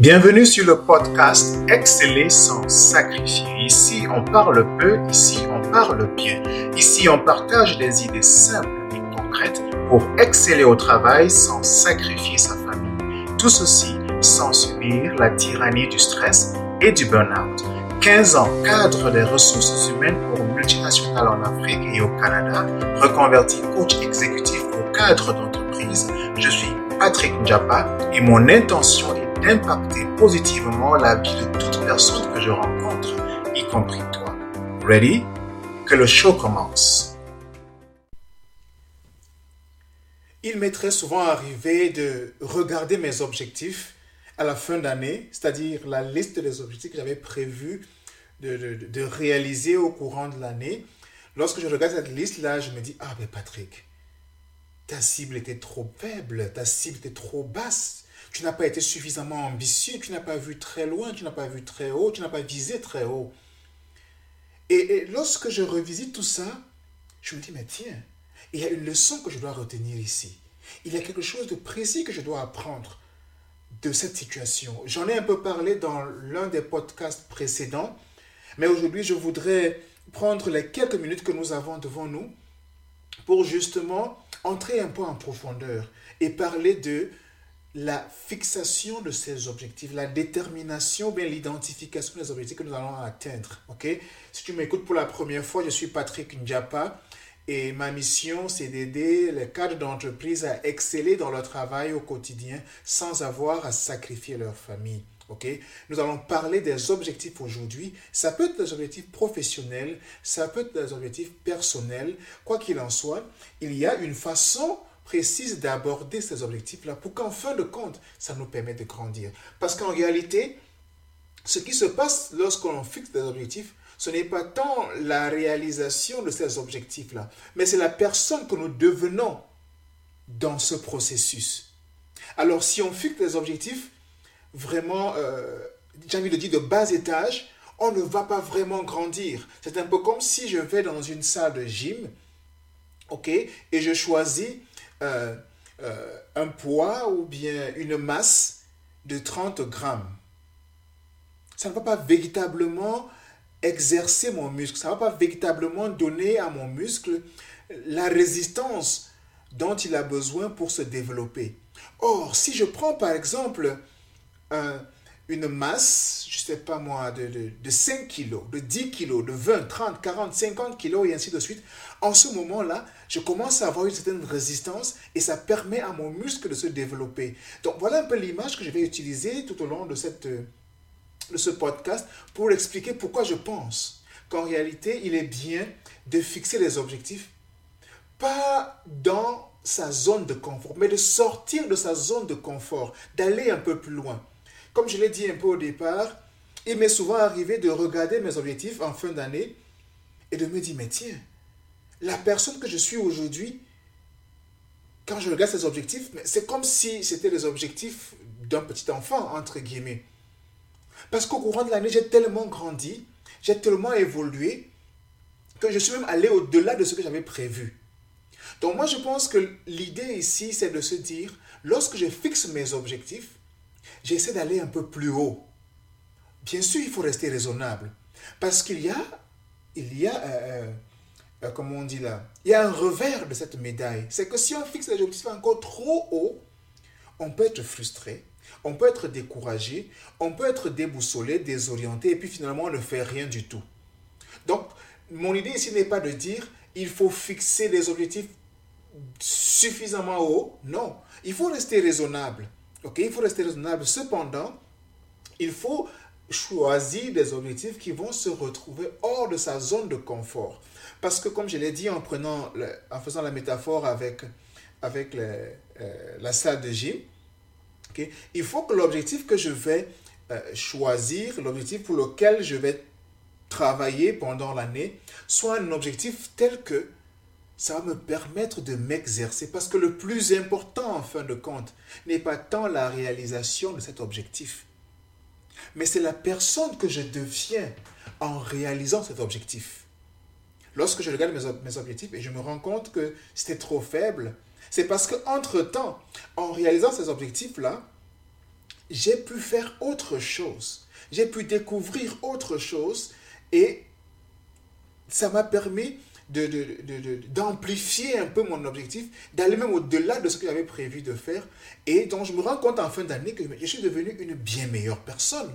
Bienvenue sur le podcast Exceller sans sacrifier. Ici, on parle peu, ici, on parle bien. Ici, on partage des idées simples et concrètes pour exceller au travail sans sacrifier sa famille. Tout ceci sans subir la tyrannie du stress et du burn-out. 15 ans cadre des ressources humaines pour multinationales en Afrique et au Canada, reconverti coach exécutif au cadre d'entreprise, je suis Patrick Njapa et mon intention est d'impacter positivement la vie de toute personne que je rencontre, y compris toi. Ready? Que le show commence. Il m'est très souvent arrivé de regarder mes objectifs à la fin d'année, c'est-à-dire la liste des objectifs que j'avais prévu de, de, de, réaliser au courant de l'année. Lorsque je regarde cette liste-là, je me dis, ah ben Patrick, ta cible était trop faible, ta cible était trop basse, tu n'as pas été suffisamment ambitieux, tu n'as pas vu très loin, tu n'as pas vu très haut, tu n'as pas visé très haut. Et, lorsque je revisite tout ça, je me dis, mais tiens, il y a une leçon que je dois retenir ici. Il y a quelque chose de précis que je dois apprendre de cette situation. J'en ai un peu parlé dans l'un des podcasts précédents, mais aujourd'hui, je voudrais prendre les quelques minutes que nous avons devant nous pour justement entrer un peu en profondeur et parler de la fixation de ces objectifs, la détermination, bien l'identification des objectifs que nous allons atteindre. Ok? Si tu m'écoutes pour la première fois, je suis Patrick Ndjapa et ma mission, c'est d'aider les cadres d'entreprise à exceller dans leur travail au quotidien sans avoir à sacrifier leur famille. Ok? Nous allons parler des objectifs aujourd'hui. Ça peut être des objectifs professionnels, ça peut être des objectifs personnels. Quoi qu'il en soit, il y a une façon précise d'aborder ces objectifs-là pour qu'en fin de compte, ça nous permette de grandir. Parce qu'en réalité, ce qui se passe lorsqu'on fixe des objectifs, ce n'est pas tant la réalisation de ces objectifs-là, mais c'est la personne que nous devenons dans ce processus. Alors si on fixe des objectifs vraiment, euh, j'ai envie de dire, de bas étage, on ne va pas vraiment grandir. C'est un peu comme si je vais dans une salle de gym, ok, et je choisis euh, euh, un poids ou bien une masse de 30 grammes. Ça ne va pas véritablement exercer mon muscle, ça ne va pas véritablement donner à mon muscle la résistance dont il a besoin pour se développer. Or, si je prends par exemple un, une masse, je ne sais pas moi, de, de, de 5 kilos, de 10 kilos, de 20, 30, 40, 50 kilos et ainsi de suite, en ce moment-là, je commence à avoir une certaine résistance et ça permet à mon muscle de se développer. Donc voilà un peu l'image que je vais utiliser tout au long de, cette, de ce podcast pour expliquer pourquoi je pense qu'en réalité, il est bien de fixer les objectifs, pas dans sa zone de confort, mais de sortir de sa zone de confort, d'aller un peu plus loin. Comme je l'ai dit un peu au départ, il m'est souvent arrivé de regarder mes objectifs en fin d'année et de me dire, mais tiens, la personne que je suis aujourd'hui, quand je regarde ces objectifs, c'est comme si c'était les objectifs d'un petit enfant, entre guillemets. Parce qu'au courant de l'année, j'ai tellement grandi, j'ai tellement évolué, que je suis même allé au-delà de ce que j'avais prévu. Donc moi, je pense que l'idée ici, c'est de se dire, lorsque je fixe mes objectifs, j'essaie d'aller un peu plus haut. Bien sûr, il faut rester raisonnable. Parce qu'il y a, il y a, euh, euh, euh, comment on dit là, il y a un revers de cette médaille. C'est que si on fixe les objectifs encore trop haut, on peut être frustré, on peut être découragé, on peut être déboussolé, désorienté, et puis finalement on ne fait rien du tout. Donc, mon idée ici n'est pas de dire il faut fixer des objectifs suffisamment haut. Non, il faut rester raisonnable. Ok, il faut rester raisonnable. Cependant, il faut choisir des objectifs qui vont se retrouver hors de sa zone de confort. Parce que, comme je l'ai dit en, prenant en faisant la métaphore avec, avec euh, la salle de gym, okay, il faut que l'objectif que je vais euh, choisir, l'objectif pour lequel je vais travailler pendant l'année, soit un objectif tel que ça va me permettre de m'exercer. Parce que le plus important, en fin de compte, n'est pas tant la réalisation de cet objectif, mais c'est la personne que je deviens en réalisant cet objectif. Lorsque je regarde mes, objectifs et je me rends compte que c'était trop faible, c'est parce qu'entre-temps, en réalisant ces objectifs-là, j'ai pu faire autre chose. J'ai pu découvrir autre chose et ça m'a permis d'amplifier de, un peu mon objectif, d'aller même au-delà de ce que j'avais prévu de faire. Et donc, je me rends compte en fin d'année que je suis devenu une bien meilleure personne.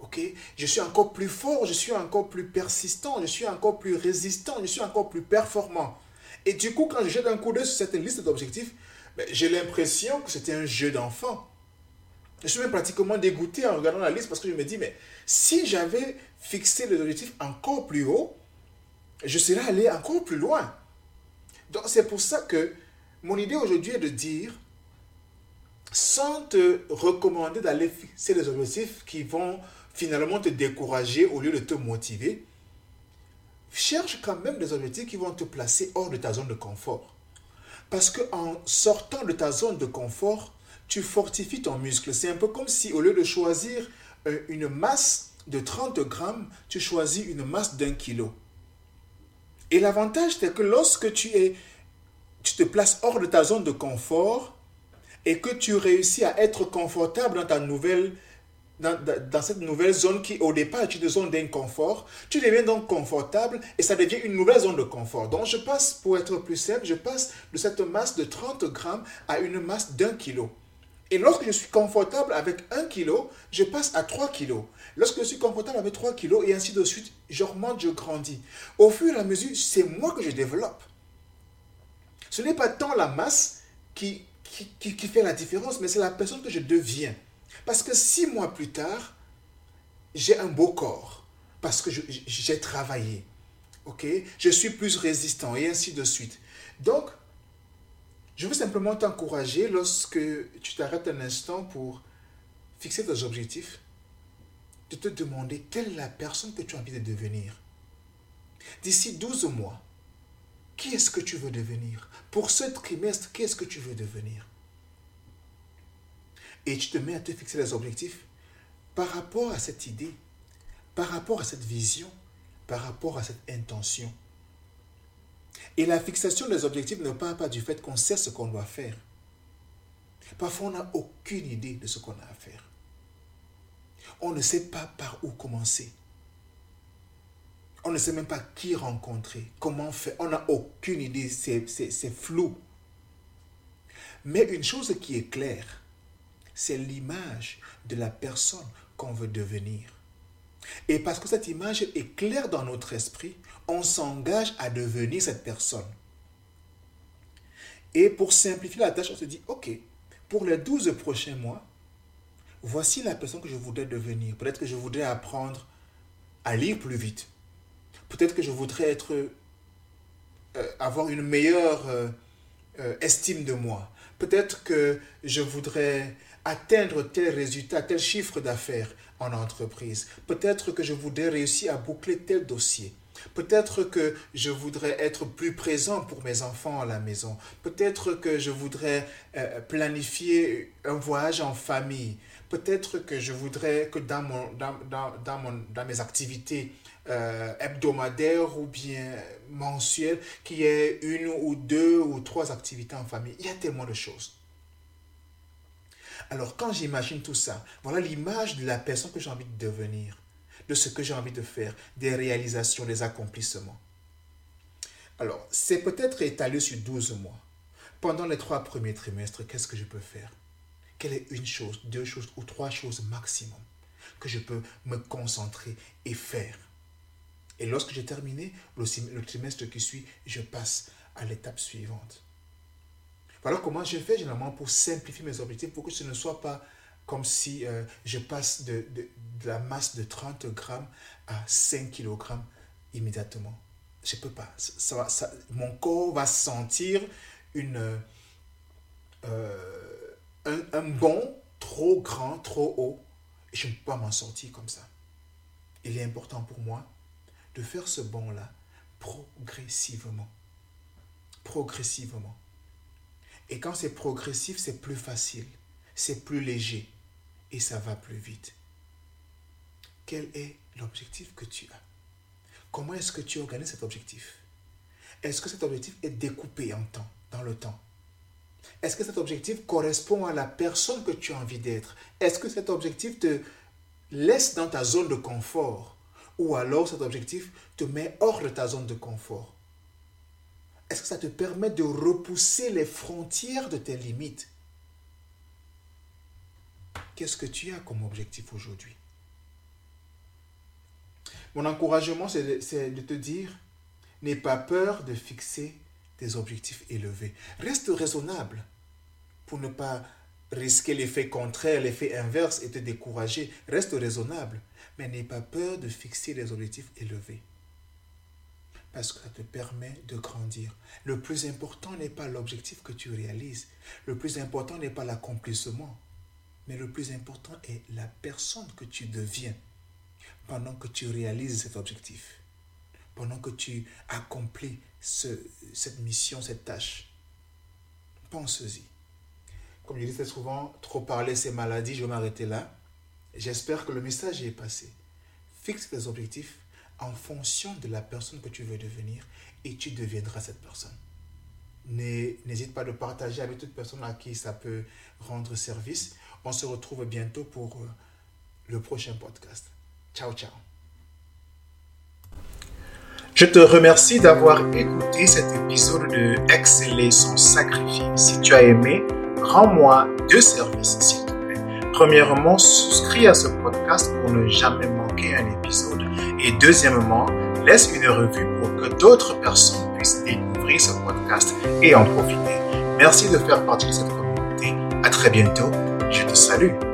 Ok? Je suis encore plus fort, je suis encore plus persistant, je suis encore plus résistant, je suis encore plus performant. Et du coup, quand je jette un coup d'œil sur cette liste d'objectifs, ben, j'ai l'impression que c'était un jeu d'enfant. Je suis même pratiquement dégoûté en regardant la liste parce que je me dis, mais si j'avais fixé les objectifs encore plus haut, je serais allé encore plus loin. Donc c'est pour ça que mon idée aujourd'hui est de dire, sans te recommander d'aller fixer des objectifs qui vont finalement te décourager au lieu de te motiver, cherche quand même des objectifs qui vont te placer hors de ta zone de confort. Parce qu'en sortant de ta zone de confort, tu fortifies ton muscle. C'est un peu comme si au lieu de choisir euh, une masse de 30 grammes, tu choisis une masse d'un kilo. Et l'avantage, c'est que lorsque tu, es, tu te places hors de ta zone de confort et que tu réussis à être confortable dans ta nouvelle dans, cette nouvelle zone qui au départ est une zone d'inconfort, tu deviens donc confortable et ça devient une nouvelle zone de confort. Donc je passe, pour être plus simple, je passe de cette masse de 30 grammes à une masse d'un kilo. Et lorsque je suis confortable avec 1 kilo, je passe à 3 kilos. Lorsque je suis confortable avec 3 kilos et ainsi de suite, j'augmente, je grandis. Au fur et à mesure, c'est moi que je développe. Ce n'est pas tant la masse qui, qui, qui fait la différence, mais c'est la personne que je deviens. Parce que six mois plus tard, j'ai un beau corps. Parce que j'ai travaillé. OK? Je suis plus résistant et ainsi de suite. Donc, je veux simplement t'encourager lorsque tu t'arrêtes un instant pour fixer tes objectifs, de te demander quelle est la personne que tu as envie de devenir. D'ici 12 mois, qui est-ce que tu veux devenir? Pour ce trimestre, qui est-ce que tu veux devenir? Et tu te mets à te fixer des objectifs par rapport à cette idée, par rapport à cette vision, par rapport à cette intention. Et la fixation des objectifs ne part pas du fait qu'on sait ce qu'on doit faire. Parfois, on n'a aucune idée de ce qu'on a à faire. On ne sait pas par où commencer. On ne sait même pas qui rencontrer, comment faire. On n'a aucune idée, c'est flou. Mais une chose qui est claire, c'est l'image de la personne qu'on veut devenir. Et parce que cette image est claire dans notre esprit, on s'engage à devenir cette personne. Et pour simplifier la tâche, on se dit, OK, pour les 12 prochains mois, voici la personne que je voudrais devenir. Peut-être que je voudrais apprendre à lire plus vite. Peut-être que je voudrais être, euh, avoir une meilleure euh, euh, estime de moi. Peut-être que je voudrais atteindre tel résultat, tel chiffre d'affaires en entreprise. Peut-être que je voudrais réussir à boucler tel dossier. Peut-être que je voudrais être plus présent pour mes enfants à la maison. Peut-être que je voudrais euh, planifier un voyage en famille. Peut-être que je voudrais que dans, mon, dans, mon, dans mes activités euh, hebdomadaires ou bien mensuelles, qu'il y ait une ou deux ou trois activités en famille. Il y a tellement de choses. Alors quand j'imagine tout ça, voilà l'image de la personne que j'ai envie de devenir, de ce que j'ai envie de faire, des réalisations, des accomplissements. Alors, c'est peut-être étalé sur 12 mois. Pendant les trois premiers trimestres, qu'est-ce que je peux faire? Quelle est une chose, deux choses ou trois choses maximum que je peux me concentrer et faire? Et lorsque j'ai terminé le trimestre qui suit, je passe à l'étape suivante. Voilà comment je fais généralement pour simplifier mes objectifs, pour que ce ne soit pas comme si euh, je passe de, la masse de 30 grammes à 5 kg immédiatement. Je ne peux pas. Ça, ça, mon corps va sentir une, euh, un, un bond trop grand, trop haut. Et je ne peux pas m'en sortir comme ça. Il est important pour moi de faire ce bond-là progressivement. Progressivement. Et quand c'est progressif, c'est plus facile, c'est plus léger et ça va plus vite. Quel est l'objectif que tu as? Comment est-ce que tu organises cet objectif? Est-ce que cet objectif est découpé en temps, dans le temps? Est-ce que cet objectif correspond à la personne que tu as envie d'être? Est-ce que cet objectif te laisse dans ta zone de confort? Ou alors cet objectif te met hors de ta zone de confort? Est-ce que ça te permet de repousser les frontières de tes limites? Qu'est-ce que tu as comme objectif aujourd'hui? Mon encouragement, c'est de, te dire, n'aie pas peur de fixer des objectifs élevés. Reste raisonnable pour ne pas risquer l'effet contraire, l'effet inverse et te décourager. Reste raisonnable, mais n'aie pas peur de fixer des objectifs élevés. Parce que ça te permet de grandir. Le plus important n'est pas l'objectif que tu réalises. Le plus important n'est pas l'accomplissement. Mais le plus important est la personne que tu deviens pendant que tu réalises cet objectif pendant que tu accomplis cette mission, cette tâche. Pense-y. Comme je disais souvent, trop parler, c'est maladie, je vais m'arrêter là. J'espère que le message est passé. Fixe tes objectifs en fonction de la personne que tu veux devenir et tu deviendras cette personne. N'hésite pas de partager avec toute personne à qui ça peut rendre service. On se retrouve bientôt pour euh, le prochain podcast. Ciao, ciao. Je te remercie d'avoir écouté cet épisode de Exceller son sacrifice. Si tu as aimé, rends-moi deux services, s'il te plaît. Premièrement, souscris à ce podcast pour ne jamais manquer un épisode. Et deuxièmement, laisse une revue pour que d'autres personnes puissent découvrir ce podcast et en profiter. Merci de faire partie de cette communauté. À très bientôt. Je te salue.